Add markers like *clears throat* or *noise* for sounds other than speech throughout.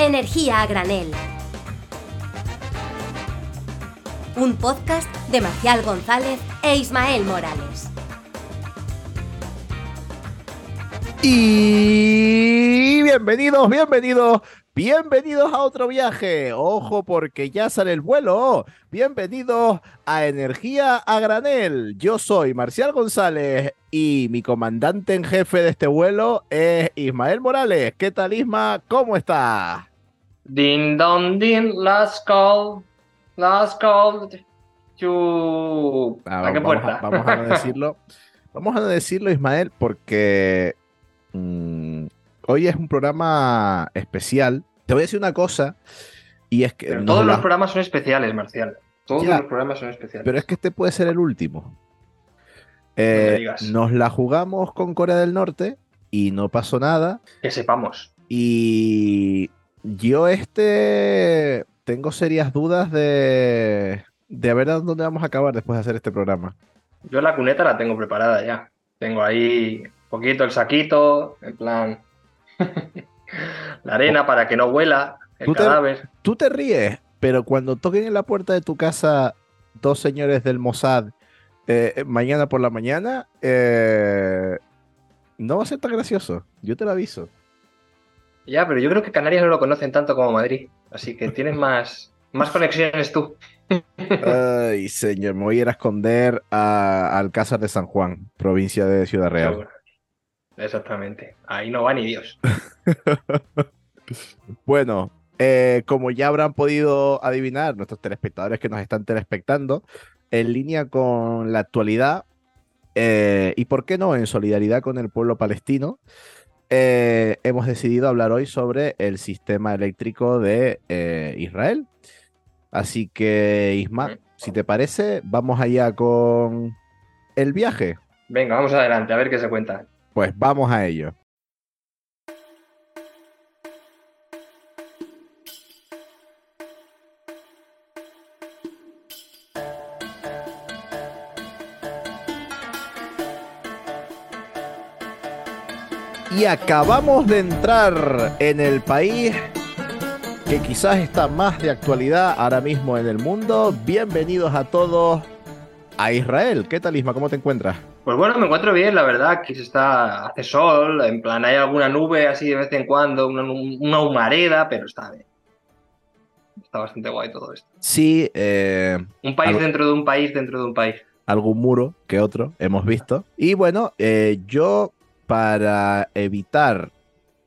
Energía a granel. Un podcast de Marcial González e Ismael Morales. Y bienvenidos, bienvenidos, bienvenidos a otro viaje. Ojo porque ya sale el vuelo. Bienvenidos a Energía a Granel. Yo soy Marcial González y mi comandante en jefe de este vuelo es Ismael Morales. ¿Qué tal Isma? ¿Cómo estás? Din don din, last call, last call to... Ah, ¿A qué vamos, puerta? vamos a *laughs* decirlo. Vamos a decirlo, Ismael, porque mm, hoy es un programa especial. Te voy a decir una cosa, y es que Pero todos la- los programas son especiales, Marcial. Todos Ya. los programas son especiales. pero es que este puede ser el último. Eh, nos la jugamos con Corea del Norte y no pasó nada. Que sepamos. Y yo este tengo serias dudas de, de a ver a dónde vamos a acabar después de hacer este programa. Yo la cuneta la tengo preparada ya. Tengo ahí un poquito el saquito, en plan... *laughs* la arena para que no huela el Tú te- cadáver. Tú te ríes, pero cuando toquen en la puerta de tu casa dos señores del Mossad eh, mañana por la mañana, eh, no va a ser tan gracioso. Yo te lo aviso. Ya, pero yo creo que Canarias no lo conocen tanto como Madrid. Así que tienes *laughs* más, más conexiones tú. Ay, señor, me voy a ir a esconder a Alcázar de San Juan, provincia de Ciudad Real. Exactamente. Ahí no va ni Dios. *laughs* Bueno, eh, como ya habrán podido adivinar nuestros telespectadores que nos están telespectando, en línea con la actualidad eh, y, ¿por qué no?, en solidaridad con el pueblo palestino, eh, hemos decidido hablar hoy sobre el sistema eléctrico de eh, Israel. Así que, Isma, si te parece, vamos allá con el viaje. Venga, vamos adelante, a ver qué se cuenta. Pues vamos a ello. Acabamos de entrar en el país que quizás está más de actualidad ahora mismo en el mundo. Bienvenidos a todos a Israel. ¿Qué tal, Isma? ¿Cómo te encuentras? Pues bueno, me encuentro bien, la verdad, aquí se está, hace sol, en plan hay alguna nube así de vez en cuando, una, una humareda, pero está bien. Está bastante guay todo esto. Sí, eh, Un país Algo- dentro de un país dentro de un país. algún muro que otro hemos visto. Y bueno, eh, yo para evitar,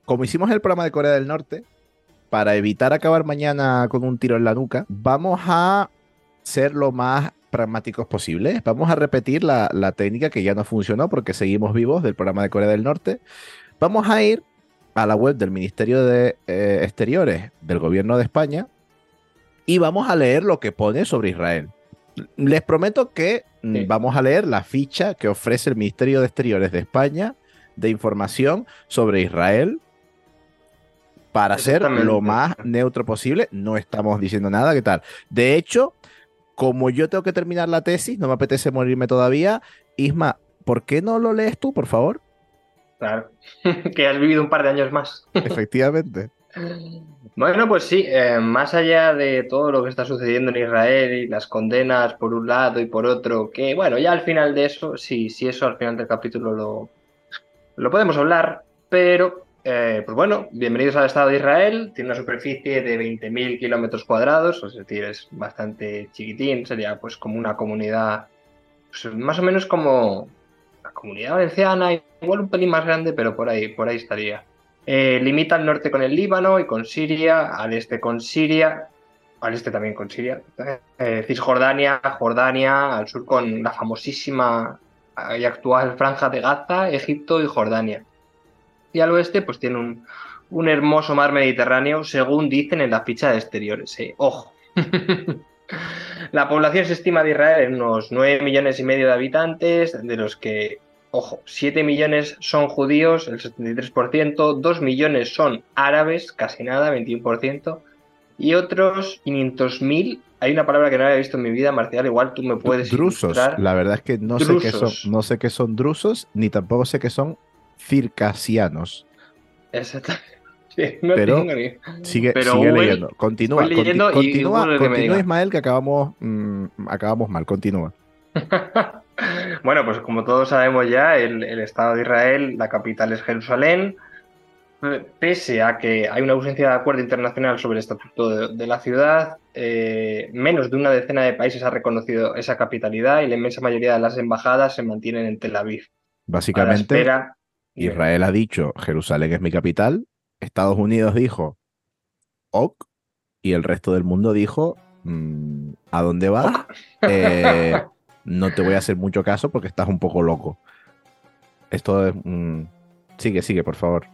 como hicimos en el programa de Corea del Norte, para evitar acabar mañana con un tiro en la nuca, vamos a ser lo más pragmáticos posible. Vamos a repetir la, la técnica que ya no funcionó porque seguimos vivos del programa de Corea del Norte. Vamos a ir a la web del Ministerio de eh, Exteriores del Gobierno de España y vamos a leer lo que pone sobre Israel. Les prometo que mm, Sí. vamos a leer la ficha que ofrece el Ministerio de Exteriores de España de información sobre Israel para ser lo más neutro posible. No estamos diciendo nada, ¿qué tal? De hecho, como yo tengo que terminar la tesis, no me apetece morirme todavía. Isma, ¿por qué no lo lees tú, por favor? Claro. *laughs* que has vivido un par de años más. Efectivamente. *laughs* Bueno, pues sí, eh, más allá de todo lo que está sucediendo en Israel y las condenas por un lado y por otro, que bueno, ya al final de eso, sí, sí, eso al final del capítulo lo, lo podemos hablar, pero eh, pues bueno, bienvenidos al Estado de Israel, tiene una superficie de 20.000 kilómetros cuadrados, es decir, es bastante chiquitín, sería pues como una comunidad, pues, más o menos como la comunidad valenciana, igual un pelín más grande, pero por ahí, por ahí estaría. Eh, limita al norte con el Líbano y con Siria, al este con Siria, al este también con Siria, eh, Cisjordania, Jordania, al sur con la famosísima y actual franja de Gaza, Egipto y Jordania. Y al oeste pues tiene un, un hermoso mar Mediterráneo, según dicen en la ficha de exteriores. eh. Ojo. *laughs* la población se estima de Israel en unos 9 millones y medio de habitantes, de los que Ojo, 7 millones son judíos, el 73%, 2 millones son árabes, casi nada, 21%, y otros 500.000, hay una palabra que no había visto en mi vida, Marcial, igual tú me puedes drusos. ilustrar. La verdad es que no sé qué son, Drusos. no sé qué son drusos, ni tampoco sé qué son circasianos. Exacto. Sí, *laughs* no Pero- tengo ni- Sigue, Pero sigue Google- leyendo. Continúa, leyendo conti- continúa, que continúa diga. Ismael, que acabamos, mm, acabamos mal. Continúa. *laughs* Bueno, pues como todos sabemos ya, el, el Estado de Israel, la capital es Jerusalén. Pese a que hay una ausencia de acuerdo internacional sobre el estatuto de, de la ciudad, eh, menos de una decena de países ha reconocido esa capitalidad y la inmensa mayoría de las embajadas se mantienen en Tel Aviv. Básicamente, espera Israel ha dicho, Jerusalén es mi capital. Estados Unidos dijo, ok. Y el resto del mundo dijo, mm, ¿a dónde vas? Eh, *laughs* no te voy a hacer mucho caso porque estás un poco loco. Esto es... mm, sigue, sigue, por favor.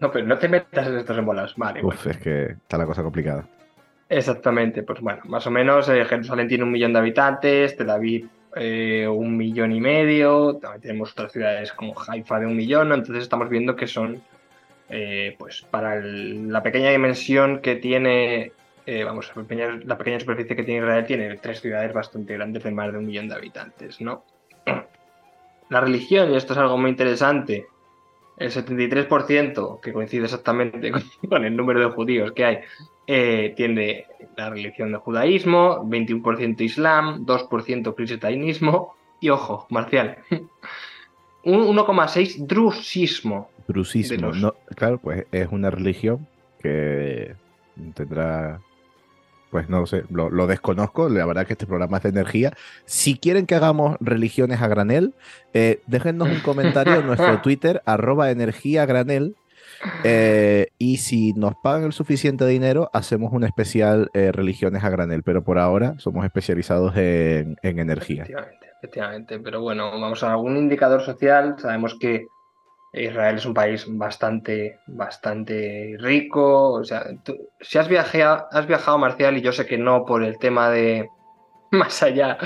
No, pero no te metas en estos embolas. Vale, bueno. Uf, es que está la cosa complicada. Exactamente, pues bueno, más o menos eh, Jerusalén tiene un millón de habitantes, Tel Aviv eh, un millón y medio, también tenemos otras ciudades como Haifa de un millón, entonces estamos viendo que son, eh, pues para el- la pequeña dimensión que tiene, eh, vamos, la pequeña, la pequeña superficie que tiene Israel, tiene tres ciudades bastante grandes de más de un millón de habitantes, ¿no? *clears throat* La religión, y esto es algo muy interesante, el 73%, que coincide exactamente *laughs* con, el número de judíos que hay, eh, tiene la religión del judaísmo, 21% islam, 2% cristianismo y, ojo, marcial, *laughs* un 1,6% drusismo. Drusismo. De los- No, claro, pues es una religión que tendrá. Pues no lo sé, lo, lo desconozco. La verdad que este programa es de energía. Si quieren que hagamos religiones a granel, eh, déjennos un comentario en nuestro *laughs* Twitter, arroba energía granel. eh, y si nos pagan el suficiente dinero, hacemos un especial eh, religiones a granel. Pero por ahora somos especializados en, en energía. Efectivamente, efectivamente. Pero bueno, vamos a algún indicador social. Sabemos que Israel es un país bastante, bastante rico. O sea, si has viajado, has viajado, Marcial, y yo sé que no por el tema de *laughs* más allá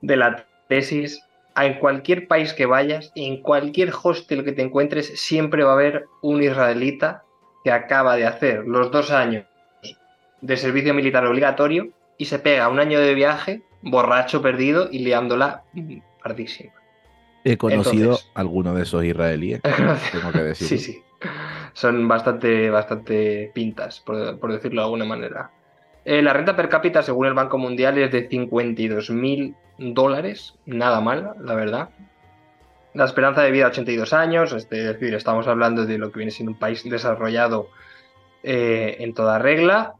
de la tesis, en cualquier país que vayas, en cualquier hostel que te encuentres, siempre va a haber un israelita que acaba de hacer los dos años de servicio militar obligatorio y se pega un año de viaje borracho, perdido y liándola mm, pardísima. He conocido Entonces- alguno de esos israelíes, *laughs* tengo que decir. *laughs* Sí, sí. Son bastante, bastante pintas, por, por decirlo de alguna manera. Eh, la renta per cápita, según el Banco Mundial, es de 52 mil dólares. Nada mal, la verdad. La esperanza de vida, 82 años. Es decir, estamos hablando de lo que viene siendo un país desarrollado eh, en toda regla.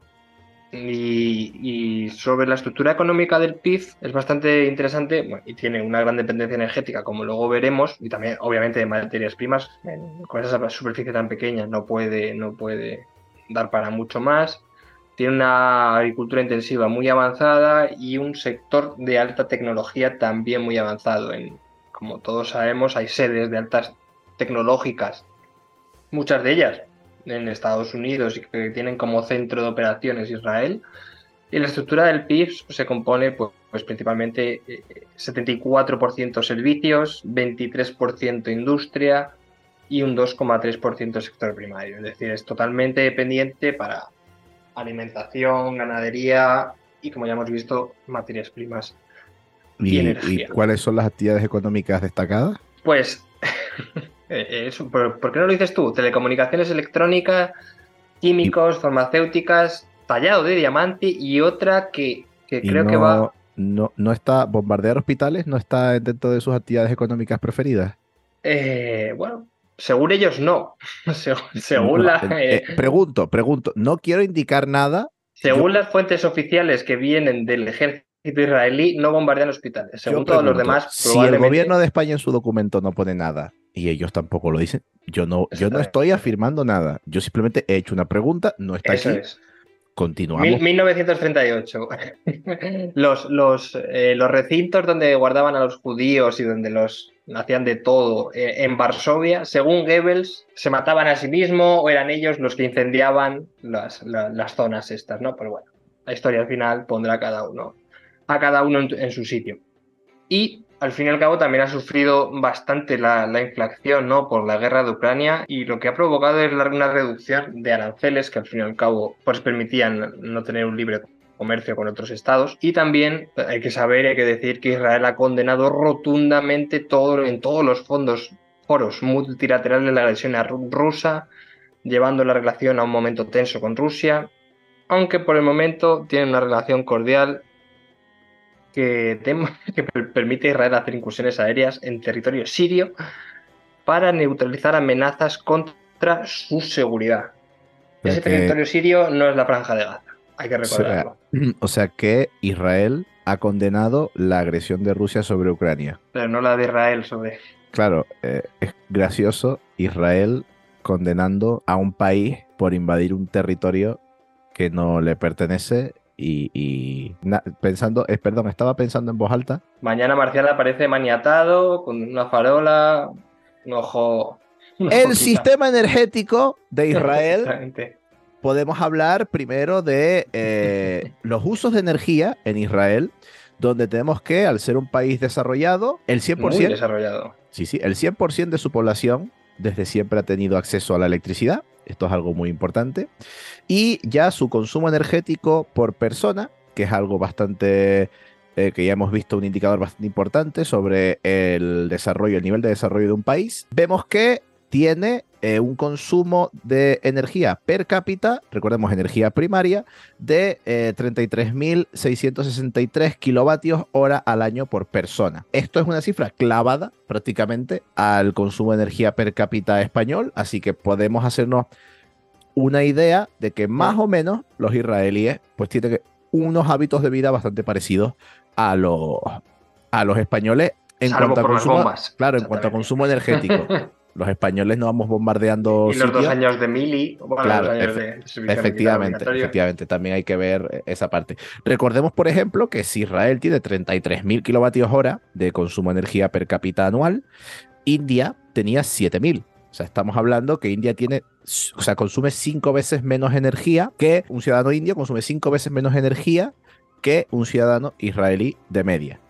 Y, sobre la estructura económica del PIB es bastante interesante bueno, y tiene una gran dependencia energética, como luego veremos, y también obviamente de materias primas. con esa superficie tan pequeña no puede, no puede dar para mucho más. Tiene una agricultura intensiva muy avanzada y un sector de alta tecnología también muy avanzado. En, como todos sabemos, hay sedes de altas tecnológicas, muchas de ellas en Estados Unidos y que tienen como centro de operaciones Israel. Y la estructura del PIB se compone pues, pues, principalmente eh, 74% servicios, 23% industria y un 2,3% sector primario. Es decir, es totalmente dependiente para alimentación, ganadería y, como ya hemos visto, materias primas. ¿Y, y energía. y cuáles son las actividades económicas destacadas? Pues, eh, *laughs* eso, ¿por, por qué no lo dices tú? Telecomunicaciones electrónicas, químicos, farmacéuticas, tallado de diamante y otra que, que Y creo no, que va... no, no está, bombardear hospitales no está dentro de sus actividades económicas preferidas. eh, bueno, según ellos no. *laughs* según la, eh, eh, eh, pregunto, pregunto, no quiero indicar nada. según yo- las fuentes oficiales que vienen del ejército israelí, no bombardean hospitales. Según todos los demás, si el probablemente... gobierno de España en su documento no pone nada y ellos tampoco lo dicen, yo no, yo no estoy afirmando nada. Yo simplemente he hecho una pregunta, no está Eso aquí. es. Continuamos. Mil- 1938. *laughs* los, los, eh, los recintos donde guardaban a los judíos y donde los hacían de todo eh, en Varsovia, según Goebbels, se mataban a sí mismos o eran ellos los que incendiaban las, la- las zonas estas, ¿no? Pero bueno, la historia al final pondrá a cada uno, a cada uno en su sitio. Y al fin y al cabo también ha sufrido bastante la, la inflación ¿no? por la guerra de Ucrania y lo que ha provocado es una reducción de aranceles que al fin y al cabo pues, permitían no tener un libre comercio con otros estados. Y también hay que saber hay que decir que Israel ha condenado rotundamente todo, en todos los fondos, foros multilaterales la agresión a Ru- rusa, llevando la relación a un momento tenso con Rusia, aunque por el momento tienen una relación cordial que, *laughs* que permite a Israel hacer incursiones aéreas en territorio sirio para neutralizar amenazas contra su seguridad. Ese territorio sirio no es la franja de Gaza, hay que recordarlo. *clears throat* O sea, que Israel ha condenado la agresión de Rusia sobre Ucrania. Pero no la de Israel sobre... Claro, eh, es gracioso Israel condenando a un país por invadir un territorio que no le pertenece y, pensando, eh, perdón, estaba pensando en voz alta. Mañana Marcial aparece maniatado con una farola, un ojo. el sistema energético de Israel. *laughs* podemos hablar primero de eh, *laughs* los usos de energía en Israel, donde tenemos que, al ser un país desarrollado, el 100%, Muy desarrollado. Sí, sí, el 100% de su población desde siempre ha tenido acceso a la electricidad. Esto es algo muy importante. Y ya su consumo energético por persona, que es algo bastante eh, que ya hemos visto un indicador bastante importante sobre el desarrollo, el nivel de desarrollo de un país, vemos que tiene eh, un consumo de energía per cápita, recordemos energía primaria, de 33.663 eh, kilovatios hora al año por persona. Esto es una cifra clavada prácticamente al consumo de energía per cápita español, así que podemos hacernos una idea de que más o menos los israelíes pues tienen unos hábitos de vida bastante parecidos a los, a los españoles en cuanto a consumo, claro, en cuanto a consumo energético. *laughs* los españoles no vamos bombardeando. Y los dos años de mili, claro, efectivamente, efectivamente, también hay que ver esa parte. Recordemos, por ejemplo, que si Israel tiene 33.000 kilovatios hora de consumo de energía per cápita anual, India tenía 7.000. O sea, estamos hablando que India tiene, o sea, consume cinco veces menos energía que un ciudadano indio, consume cinco veces menos energía que un ciudadano israelí de media.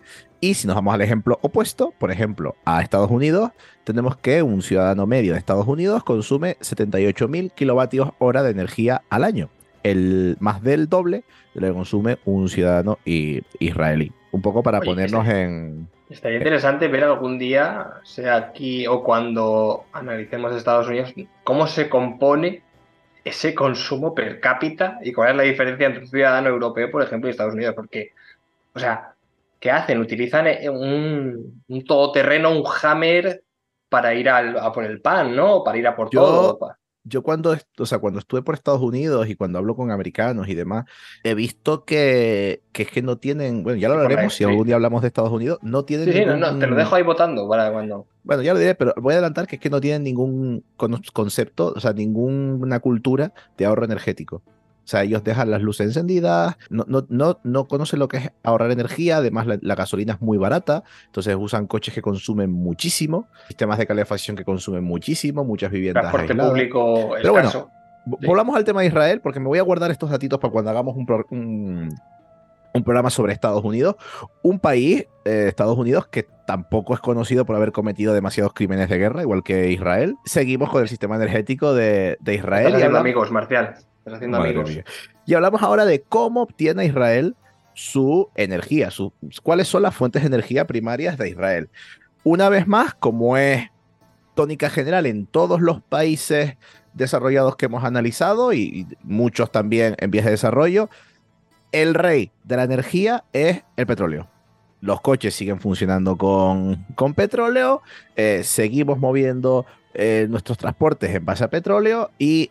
Y si nos vamos al ejemplo opuesto, por ejemplo, a Estados Unidos, tenemos que un ciudadano medio de Estados Unidos consume 78.000 kilovatios hora de energía al año. El más del doble de lo que consume un ciudadano israelí. Un poco para ponernos en... Estaría interesante ver algún día, sea aquí o cuando analicemos Estados Unidos, cómo se compone ese consumo per cápita y cuál es la diferencia entre un ciudadano europeo, por ejemplo, y Estados Unidos. Porque, o sea, ¿qué hacen? Utilizan eh, un, todoterreno, un hammer para ir a por el pan, ¿no? Para ir a por todo. Yo cuando, o sea, cuando estuve por Estados Unidos y cuando hablo con americanos y demás, he visto que, que es que no tienen, bueno, ya lo hablaremos si algún día hablamos de Estados Unidos, no tienen... Sí, no, te lo dejo ahí votando para cuando... Bueno, ya lo diré, pero voy a adelantar que es que no tienen ningún concepto, o sea, ninguna cultura de ahorro energético. O sea, ellos dejan las luces encendidas, no, no, no, no conocen lo que es ahorrar energía, además la, gasolina es muy barata, entonces usan coches que consumen muchísimo, sistemas de calefacción que consumen muchísimo, muchas viviendas Transporte público Pero bueno, volvamos al tema de Israel, porque me voy a guardar estos datitos para cuando hagamos un, un, programa sobre Estados Unidos, un país, eh, Estados Unidos, que tampoco es conocido por haber cometido demasiados crímenes de guerra, igual que Israel. Seguimos con el sistema energético de, de Israel. Y amigos, Marcial. Y hablamos ahora de cómo obtiene Israel su energía, su, cuáles son las fuentes de energía primarias de Israel. Una vez más, como es tónica general en todos los países desarrollados que hemos analizado y, muchos también en vías de desarrollo, el rey de la energía es el petróleo. Los coches siguen funcionando con, con petróleo, eh, seguimos moviendo eh, nuestros transportes en base a petróleo y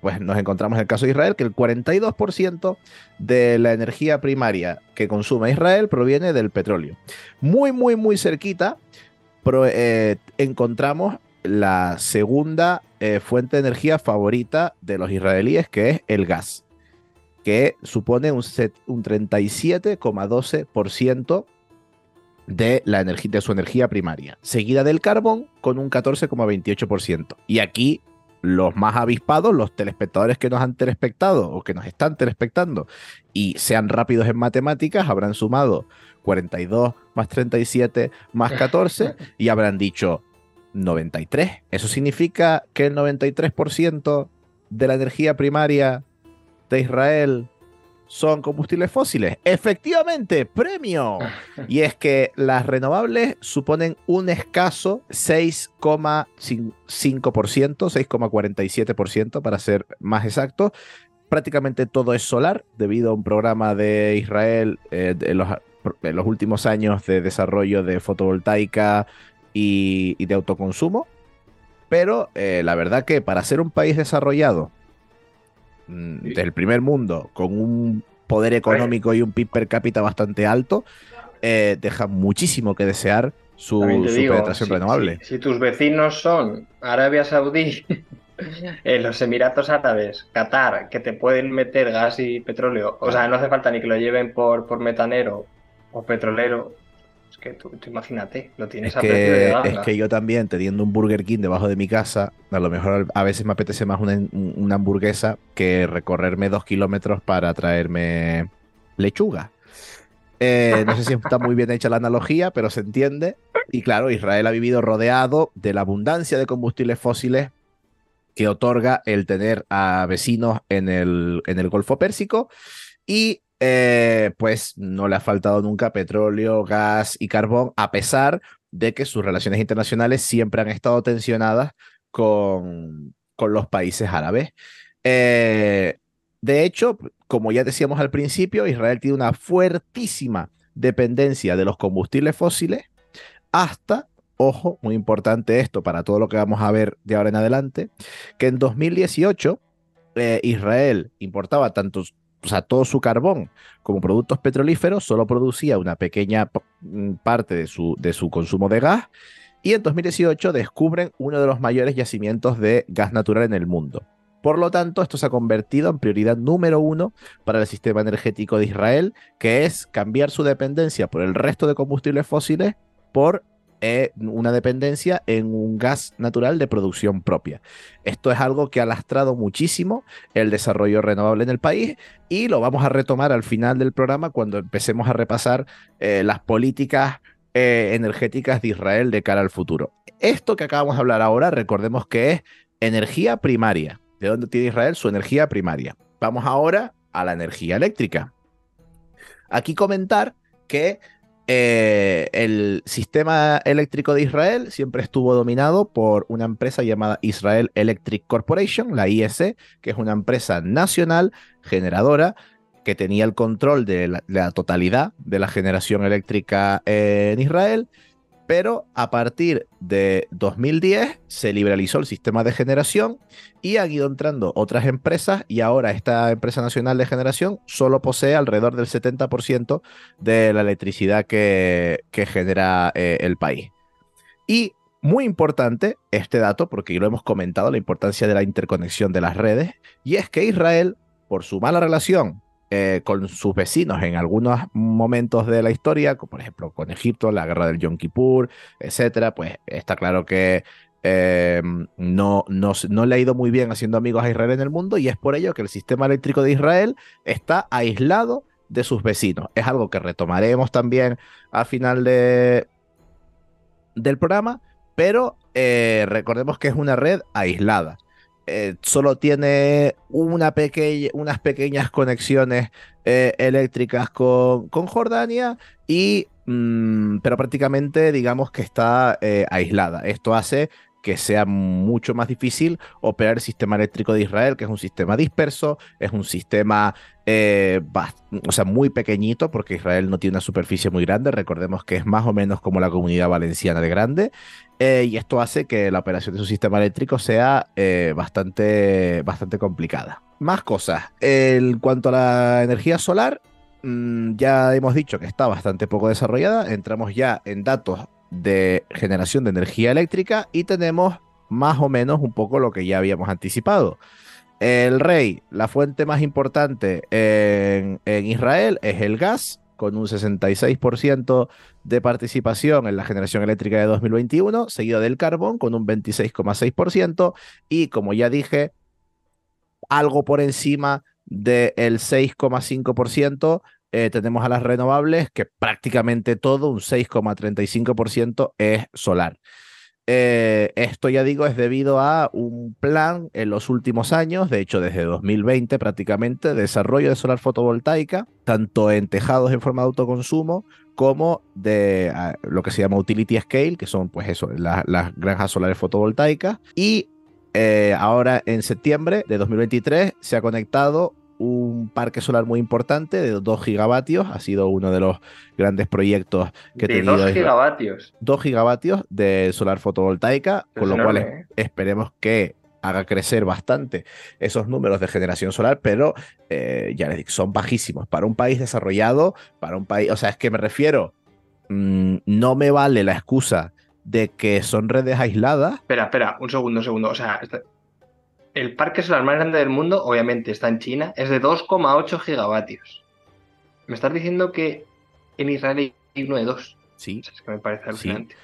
pues nos encontramos en el caso de Israel que el 42% de la energía primaria que consume Israel proviene del petróleo. Muy, muy, muy cerquita eh, encontramos la segunda fuente de energía favorita de los israelíes que es el gas, que supone un, un 37,12% de, de su energía primaria, seguida del carbón con un 14,28%. Y aquí los más avispados, los telespectadores que nos han telespectado o que nos están telespectando y sean rápidos en matemáticas, habrán sumado 42 más 37 más 14 y habrán dicho 93. Eso significa que el 93% de la energía primaria de Israel son combustibles fósiles. Efectivamente, premio. *laughs* Y es que las renovables suponen un escaso 6,5%, 6,47% para ser más exacto. Prácticamente todo es solar debido a un programa de Israel eh, los, en los últimos años de desarrollo de fotovoltaica y, y de autoconsumo. Pero eh, la verdad que para ser un país desarrollado mm, del primer mundo, con un poder económico y un PIB per cápita bastante alto, eh, deja muchísimo que desear su, digo, penetración si- renovable. Si, si tus vecinos son Arabia Saudí, *laughs* eh, los Emiratos Árabes, Qatar, que te pueden meter gas y petróleo, o sea, no hace falta ni que lo lleven por, por metanero o petrolero. Es que tú, tú imagínate, lo tienes Es a precio de que, ganga. es que yo también, teniendo un Burger King debajo de mi casa, a lo mejor a veces me apetece más una, una hamburguesa que recorrerme dos kilómetros para traerme lechuga. Eh, no sé si está muy bien hecha la analogía, pero se entiende. Y claro, Israel ha vivido rodeado de la abundancia de combustibles fósiles que otorga el tener a vecinos en el, en el Golfo Pérsico y eh, pues no le ha faltado nunca petróleo, gas y carbón, a pesar de que sus relaciones internacionales siempre han estado tensionadas con, con los países árabes. Eh, de hecho, como ya decíamos al principio, Israel tiene una fuertísima dependencia de los combustibles fósiles hasta, ojo, muy importante esto para todo lo que vamos a ver de ahora en adelante, que en 2018 eh, Israel importaba tanto, o sea, todo su carbón como productos petrolíferos, solo producía una pequeña mm, parte de su, de su consumo de gas. Y en 2018 descubren uno de los mayores yacimientos de gas natural en el mundo. Por lo tanto, esto se ha convertido en prioridad número uno para el sistema energético de Israel, que es cambiar su dependencia por el resto de combustibles fósiles por eh, una dependencia en un gas natural de producción propia. Esto es algo que ha lastrado muchísimo el desarrollo renovable en el país y lo vamos a retomar al final del programa cuando empecemos a repasar eh, las políticas eh, energéticas de Israel de cara al futuro. Esto que acabamos de hablar ahora, recordemos que es energía primaria. ¿De dónde tiene Israel su energía primaria? Vamos ahora a la energía eléctrica. Aquí comentar que eh, el sistema eléctrico de Israel siempre estuvo dominado por una empresa llamada Israel Electric Corporation, la IEC, que es una empresa nacional generadora que tenía el control de la, de la totalidad de la generación eléctrica en Israel, pero a partir de 2010 se liberalizó el sistema de generación y han ido entrando otras empresas y ahora esta empresa nacional de generación solo posee alrededor del 70% de la electricidad que, genera eh, el país. Y muy importante este dato, porque lo hemos comentado, la importancia de la interconexión de las redes, y es que Israel, por su mala relación eh, con sus vecinos en algunos momentos de la historia, como por ejemplo con Egipto, la guerra del Yom Kippur, etcétera, pues está claro que eh, no, no, le ha ido muy bien haciendo amigos a Israel en el mundo y es por ello que el sistema eléctrico de Israel está aislado de sus vecinos. Es algo que retomaremos también al final de, del programa, pero eh, recordemos que es una red aislada. Eh, solo tiene una unas pequeñas conexiones eh, eléctricas con, con Jordania y mm, pero prácticamente digamos que está eh, aislada. Esto hace que sea mucho más difícil operar el sistema eléctrico de Israel, que es un sistema disperso, es un sistema eh, o sea, muy pequeñito, porque Israel no tiene una superficie muy grande, recordemos que es más o menos como la comunidad valenciana de grande, eh, y esto hace que la operación de su sistema eléctrico sea eh, bastante, bastante complicada. Más cosas, en cuanto a la energía solar, mmm, ya hemos dicho que está bastante poco desarrollada, entramos ya en datos de generación de energía eléctrica y tenemos más o menos un poco lo que ya habíamos anticipado. El rey, la fuente más importante en, Israel es el gas, con un 66% de participación en la generación eléctrica de 2021, seguido del carbón con un 26,6% y como ya dije, algo por encima del 6,5% eh, tenemos a las renovables, que prácticamente todo, un 6,35% es solar. eh, esto ya digo es debido a un plan en los últimos años, de hecho desde 2020 prácticamente, de desarrollo de solar fotovoltaica, tanto en tejados en forma de autoconsumo como de ah, lo que se llama utility scale, que son pues eso, la- las granjas solares fotovoltaicas. Y eh, ahora en septiembre de 2023 se ha conectado un parque solar muy importante de 2 gigavatios, ha sido uno de los grandes proyectos que De tenido 2 Israel. gigavatios. 2 gigavatios de solar fotovoltaica, con lo cual enorme, ¿eh? esperemos que haga crecer bastante esos números de generación solar, pero eh, ya les digo, son bajísimos. Para un país desarrollado, para un país, o sea, es que me refiero, mm, no me vale la excusa de que son redes aisladas. Espera, espera, un segundo, un segundo. O sea, el parque solar más grande del mundo, obviamente está en China, es de 2,8 gigavatios. Me estás diciendo que en Israel hay uno de 2. Sí, Es que me parece alucinante.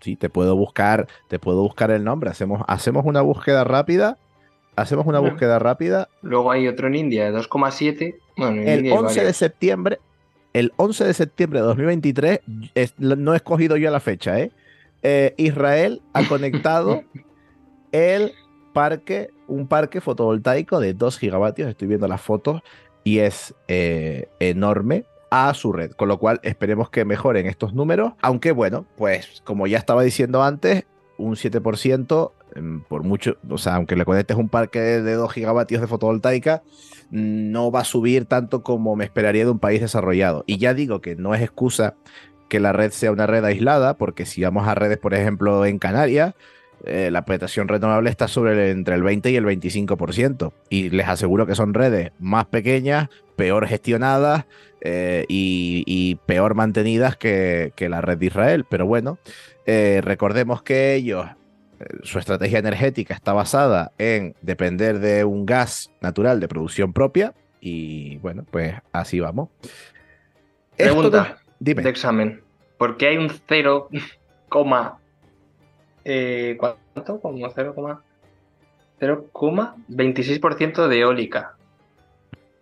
sí, te puedo buscar, te puedo buscar el nombre. Hacemos, hacemos una búsqueda rápida. Hacemos una búsqueda rápida Luego hay otro en India de 2,7. Bueno, en El India hay 11 de septiembre, el 11 de septiembre de 2023, es- no he escogido yo la fecha, ¿eh? Eh, Israel ha conectado *laughs* el parque, un parque fotovoltaico de 2 gigavatios, estoy viendo las fotos, y es eh, enorme a su red, con lo cual esperemos que mejoren estos números, aunque bueno, pues como ya estaba diciendo antes, un 7%, em, por mucho, o sea, aunque le conectes un parque de 2 gigavatios de fotovoltaica, no va a subir tanto como me esperaría de un país desarrollado. Y ya digo que no es excusa que la red sea una red aislada, porque si vamos a redes, por ejemplo, en Canarias, eh, la penetración renovable está sobre el- entre el 20 y el 25%. Y les aseguro que son redes más pequeñas, peor gestionadas eh, y, y peor mantenidas que, que la red de Israel. Pero bueno, eh, recordemos que ellos su estrategia energética está basada en depender de un gas natural de producción propia y bueno, pues así vamos. Pregunta dime. de examen. ¿Por qué hay un 0, eh, ¿cuánto? Como 0, 0,26% de eólica.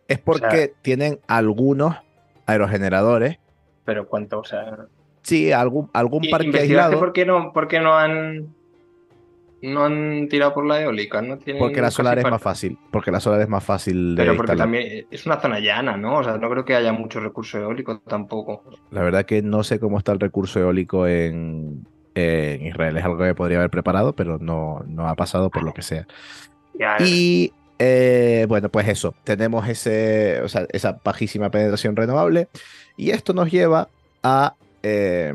es porque sea- tienen algunos aerogeneradores. Pero ¿cuánto? O sea, Sí, algún, algún ¿y- parque ¿investigaste aislado. por qué no, por qué no han no han tirado por la eólica? No tienen Porque la solar es más fácil. Porque la solar es más fácil de Pero porque instalar. también es una zona llana, ¿no? O sea, no creo que haya mucho recurso eólico tampoco. La verdad que no sé cómo está el recurso eólico en, en Israel. Es algo que podría haber preparado, pero no, no ha pasado por lo que sea. Y eh, bueno, pues eso, tenemos ese, o sea, esa bajísima penetración renovable y esto nos lleva a eh,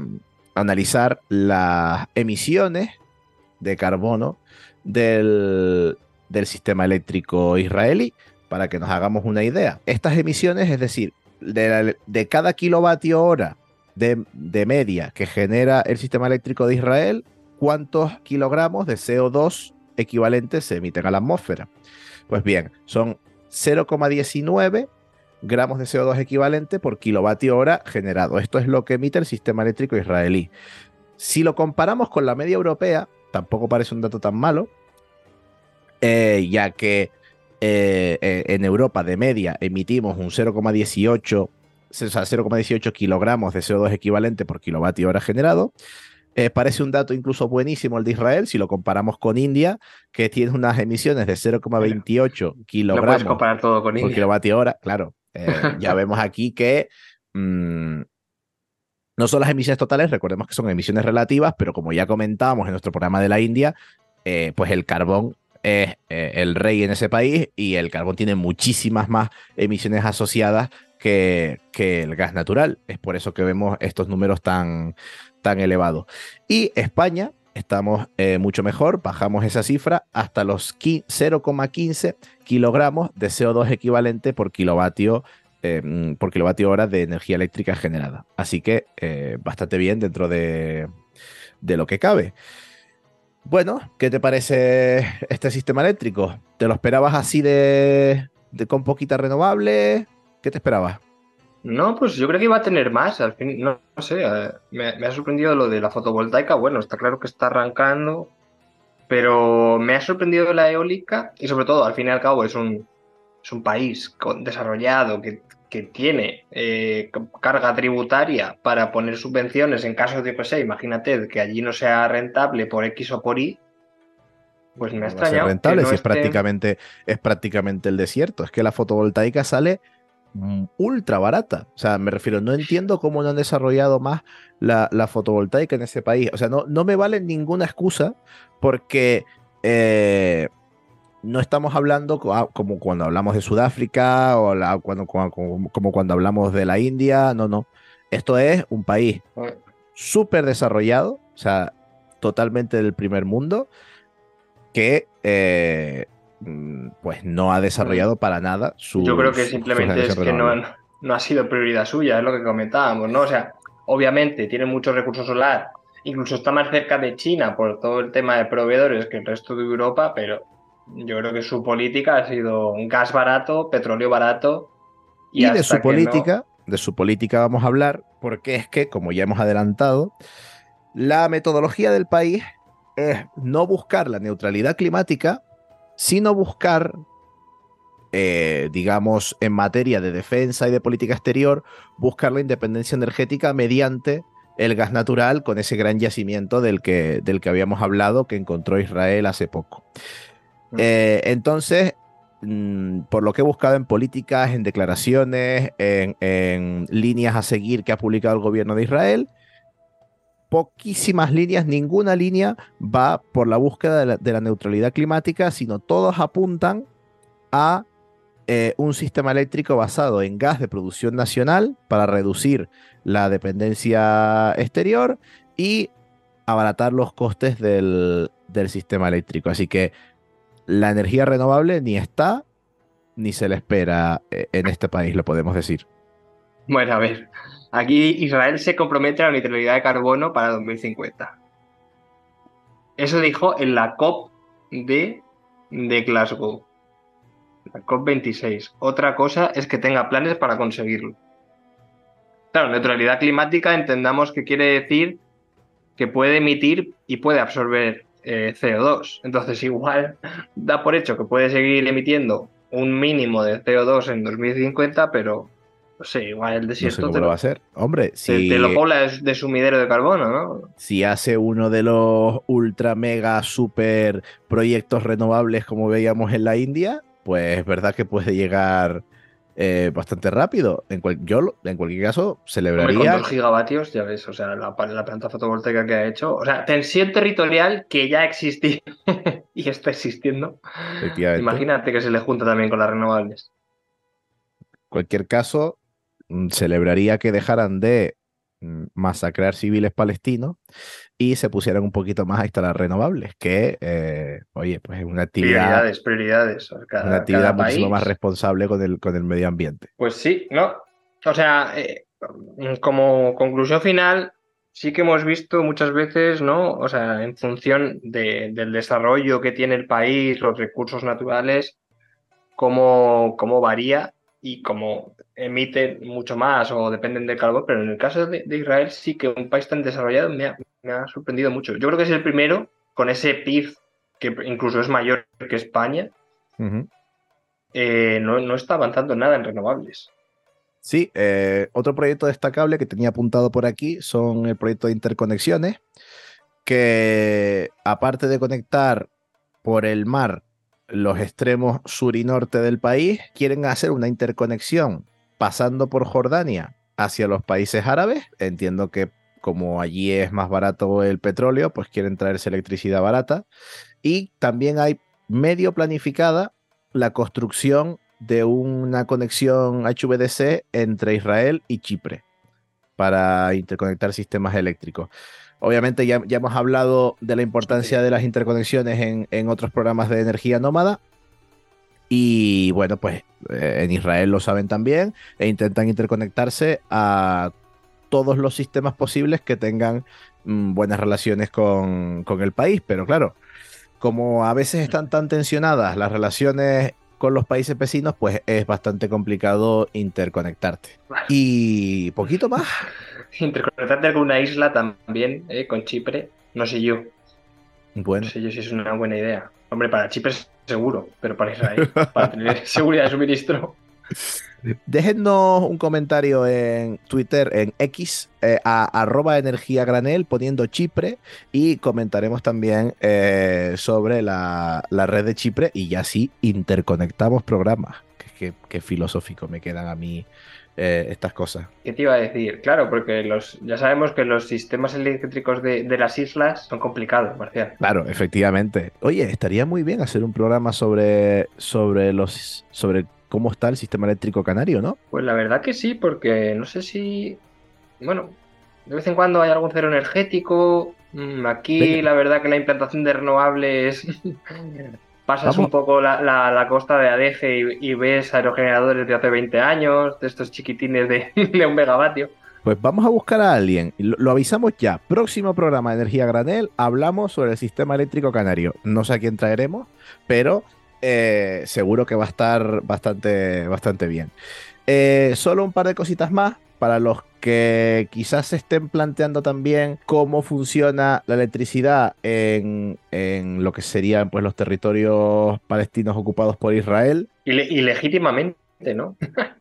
analizar las emisiones de carbono del, del sistema eléctrico israelí para que nos hagamos una idea. Estas emisiones, es decir, de, la- de cada kilovatio hora de, media que genera el sistema eléctrico de Israel, ¿cuántos kilogramos de CO2 equivalentes se emiten a la atmósfera? Pues bien, son 0,19 gramos de CO2 equivalente por kilovatio hora generado. Esto es lo que emite el sistema eléctrico israelí. Si lo comparamos con la media europea, tampoco parece un dato tan malo, eh, ya que eh, eh, en Europa de media emitimos un 0,18 o sea, 0,18 kilogramos de CO2 equivalente por kilovatio hora generado. Eh, parece un dato incluso buenísimo el de Israel si lo comparamos con India, que tiene unas emisiones de 0,28 no puedes kilogramos comparar todo con por India. kilovatio hora, claro. Eh, *laughs* ya vemos aquí que mm, no son las emisiones totales, recordemos que son emisiones relativas, pero como ya comentábamos en nuestro programa de la India, eh, pues el carbón es el rey en ese país y el carbón tiene muchísimas más emisiones asociadas que, el gas natural. Es por eso que vemos estos números tan, tan elevados. Y España, estamos eh, mucho mejor, bajamos esa cifra hasta los qui- 0,15 kilogramos de CO2 equivalente por kilovatio, eh, por kilovatio hora de energía eléctrica generada. Así que eh, bastante bien dentro de, de lo que cabe. Bueno, ¿qué te parece este sistema eléctrico? ¿Te lo esperabas así de, de con poquita renovable? ¿Qué te esperabas? No, pues yo creo que iba a tener más. Al fin, no, no sé, eh, me, me ha sorprendido lo de la fotovoltaica. Bueno, está claro que está arrancando, pero me ha sorprendido la eólica y sobre todo, al fin y al cabo, es un, es un país con- desarrollado que que tiene eh, carga tributaria para poner subvenciones en caso de que sea, imagínate, que allí no sea rentable por X o por Y, pues me ha extrañado. rentable si es, prácticamente, es prácticamente el desierto. Es que la fotovoltaica sale ultra barata. O sea, me refiero, no entiendo cómo no han desarrollado más la, fotovoltaica en ese país. O sea, no, no me vale ninguna excusa porque eh, no estamos hablando ah, como cuando hablamos de Sudáfrica o cuando, como, cuando hablamos de la India. No, no. Esto es un país súper desarrollado, o sea, totalmente del primer mundo, que eh, mm, pues no ha desarrollado para nada su. Yo creo que simplemente es que no, no, ha sido prioridad suya, es lo que comentábamos, ¿no? O sea, obviamente tiene mucho recurso solar, incluso está más cerca de China por todo el tema de proveedores que el resto de Europa, pero yo creo que su política ha sido gas barato, petróleo barato. Y, de su política, de su política vamos a hablar, porque es que, como ya hemos adelantado, la metodología del país es no buscar la neutralidad climática, sino buscar, eh, digamos, en materia de defensa y de política exterior, buscar la independencia energética mediante el gas natural con ese gran yacimiento del que, del que habíamos hablado que encontró Israel hace poco. Eh, entonces, mm, por lo que he buscado en políticas, en declaraciones, en, líneas a seguir que ha publicado el gobierno de Israel, poquísimas líneas, ninguna línea va por la búsqueda de la, neutralidad climática, sino todos apuntan a eh, un sistema eléctrico basado en gas de producción nacional para reducir la dependencia exterior y abaratar los costes del, del sistema eléctrico. Así que la energía renovable ni está ni se le espera eh, en este país, lo podemos decir. Bueno, a ver, aquí Israel se compromete a la neutralidad de carbono para 2050. Eso dijo en la COP de, Glasgow, la COP 26. Otra cosa es que tenga planes para conseguirlo. Claro, neutralidad climática entendamos que quiere decir que puede emitir y puede absorber eh, CO2. Entonces igual da por hecho que puede seguir emitiendo un mínimo de CO2 en 2050, pero no sé, igual el desierto te lo, va a hacer. Hombre, si te, lo pobla de sumidero de carbono, ¿no? Si hace uno de los ultra mega super proyectos renovables como veíamos en la India, pues es verdad que puede llegar eh, bastante rápido. En yo, en cualquier caso, celebraría. con dos gigavatios, ya ves, o sea, la, planta fotovoltaica que ha hecho. O sea, tensión territorial que ya existía *laughs* y está existiendo. Imagínate que se le junta también con las renovables. En cualquier caso, celebraría que dejaran de mm, masacrar civiles palestinos y se pusieran un poquito más a instalar renovables, que, eh, oye, pues es una actividad... Prioridades, prioridades. una actividad muchísimo más responsable con el, con el medio ambiente. Pues sí, ¿no? O sea, eh, como conclusión final, sí que hemos visto muchas veces, ¿no? O sea, en función del desarrollo que tiene el país, los recursos naturales, cómo, cómo varía y cómo emiten mucho más o dependen del carbón, pero en el caso de, Israel sí que un país tan desarrollado me ha, sorprendido mucho. Yo creo que es el primero con ese PIB que incluso es mayor que España, eh, no, está avanzando nada en renovables. Sí, eh, otro proyecto destacable que tenía apuntado por aquí son el proyecto de interconexiones, que aparte de conectar por el mar los extremos sur y norte del país, quieren hacer una interconexión pasando por Jordania hacia los países árabes. Entiendo que como allí es más barato el petróleo, pues quieren traerse electricidad barata. Y también hay medio planificada la construcción de una conexión HVDC entre Israel y Chipre para interconectar sistemas eléctricos. Obviamente ya, ya hemos hablado de la importancia de las interconexiones en, en otros programas de energía nómada. Y bueno, pues eh, en Israel lo saben también e intentan interconectarse a todos los sistemas posibles que tengan mm, buenas relaciones con, con, el país. Pero claro, como a veces están tan tensionadas las relaciones con los países vecinos, pues es bastante complicado interconectarte. Y poquito más. Interconectarte con una isla también, ¿eh? con Chipre, no sé yo. Bueno. No sé yo si es una buena idea. Hombre, para Chipre seguro, pero para Israel, para tener *laughs* seguridad de suministro. Déjennos un comentario en Twitter, en X, eh, a arroba energía granel, poniendo Chipre y comentaremos también eh, sobre la, la red de Chipre y ya sí interconectamos programas. Qué, qué- qué filosófico me quedan a mí eh, estas cosas. ¿Qué te iba a decir? Claro, porque los, ya sabemos que los sistemas eléctricos de, de las islas son complicados, Marcial. Claro, efectivamente. Oye, estaría muy bien hacer un programa sobre, sobre los sobre cómo está el sistema eléctrico canario, ¿no? Pues la verdad que sí, porque no sé si, bueno, de vez en cuando hay algún cero energético. Mm, Aquí Venga. la verdad que la implantación de renovables *laughs* pasas Vamos. un poco la, la- la costa de Adeje y, y ves aerogeneradores de hace 20 años, de estos chiquitines de, *laughs* de un megavatio. Pues vamos a buscar a alguien. Lo, lo avisamos ya. Próximo programa de Energía Granel, hablamos sobre el sistema eléctrico canario. No sé a quién traeremos, pero eh, seguro que va a estar bastante, bastante bien. Eh, solo un par de cositas más para los que quizás se estén planteando también cómo funciona la electricidad en, en lo que serían pues, los territorios palestinos ocupados por Israel. Y, le- y legítimamente, ¿no? *laughs*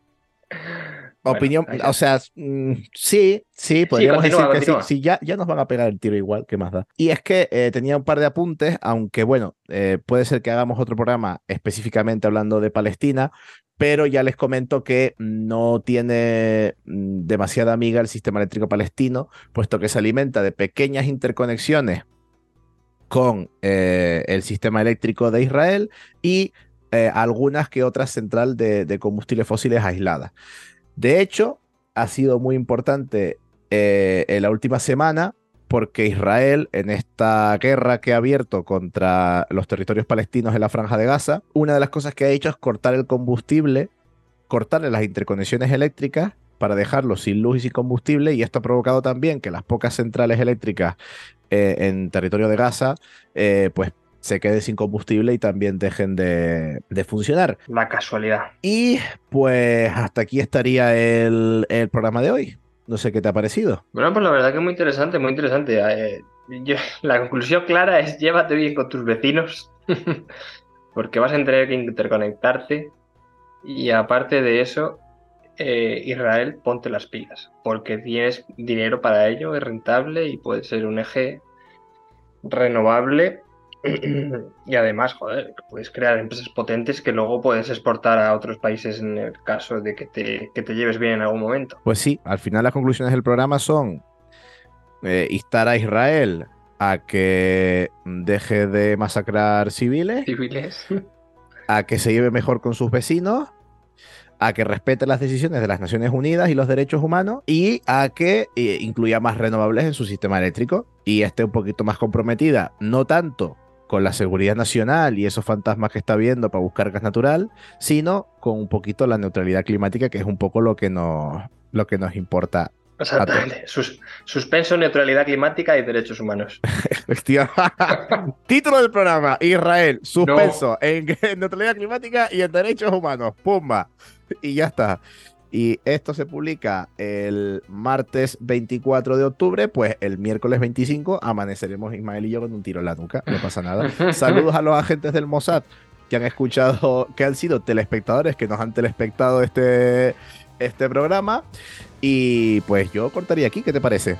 Opinión, o sea, mm, sí, sí, podríamos continúa, decir que sí, sí, ya, ya nos van a pegar el tiro igual, ¿qué más da? Y es que eh, tenía un par de apuntes, aunque bueno, eh, puede ser que hagamos otro programa específicamente hablando de Palestina, pero ya les comento que no tiene mm, demasiada amiga el sistema eléctrico palestino, puesto que se alimenta de pequeñas interconexiones con eh, el sistema eléctrico de Israel y eh, algunas que otras central de, combustibles fósiles aisladas. De hecho, ha sido muy importante eh, en la última semana porque Israel, en esta guerra que ha abierto contra los territorios palestinos en la franja de Gaza, una de las cosas que ha hecho es cortar el combustible, cortarle las interconexiones eléctricas para dejarlos sin luz y sin combustible, y esto ha provocado también que las pocas centrales eléctricas eh, en territorio de Gaza, eh, pues se queden sin combustible y también dejen de, de funcionar. La casualidad. Y pues hasta aquí estaría el, el programa de hoy. No sé qué te ha parecido. Bueno, pues la verdad que es muy interesante, muy interesante. Eh, *laughs* la conclusión clara es llévate bien con tus vecinos, *laughs* porque vas a tener que interconectarte. Y aparte de eso, eh, Israel, ponte las pilas, porque tienes dinero para ello, es rentable y puede ser un eje renovable. *clears throat* Y además, joder, puedes crear empresas potentes que luego puedes exportar a otros países en el caso de que te, que te lleves bien en algún momento. Pues sí, al final las conclusiones del programa son eh, instar a Israel a que deje de masacrar civiles, Civiles. a que se lleve mejor con sus vecinos, a que respete las decisiones de las Naciones Unidas y los derechos humanos y a que eh, incluya más renovables en su sistema eléctrico y esté un poquito más comprometida, no tanto con la seguridad nacional y esos fantasmas que está viendo para buscar gas natural, sino con un poquito la neutralidad climática, que es un poco lo que nos, lo que nos importa. Exactamente. Sus- suspenso, neutralidad climática y derechos humanos. *laughs* *laughs* Título del programa: Israel, suspenso en, en *laughs* neutralidad climática y en derechos humanos. Pumba. Y ya está. Y esto se publica el martes 24 de octubre, pues el miércoles 25 amaneceremos Ismael y yo con un tiro en la nuca, no pasa nada. *laughs* Saludos a los agentes del Mossad que han escuchado, que han sido telespectadores, que nos han telespectado este, este programa. Y pues yo cortaría aquí, ¿qué te parece?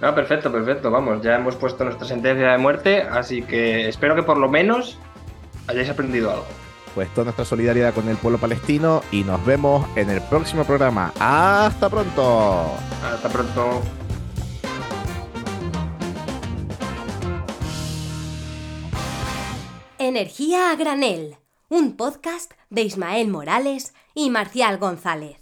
No, perfecto, perfecto. Vamos, ya hemos puesto nuestra sentencia de muerte, así que espero que por lo menos hayáis aprendido algo. Pues toda nuestra solidaridad con el pueblo palestino y nos vemos en el próximo programa. ¡Hasta pronto! Hasta pronto. Energía a granel, un podcast de Ismael Morales y Marcial González.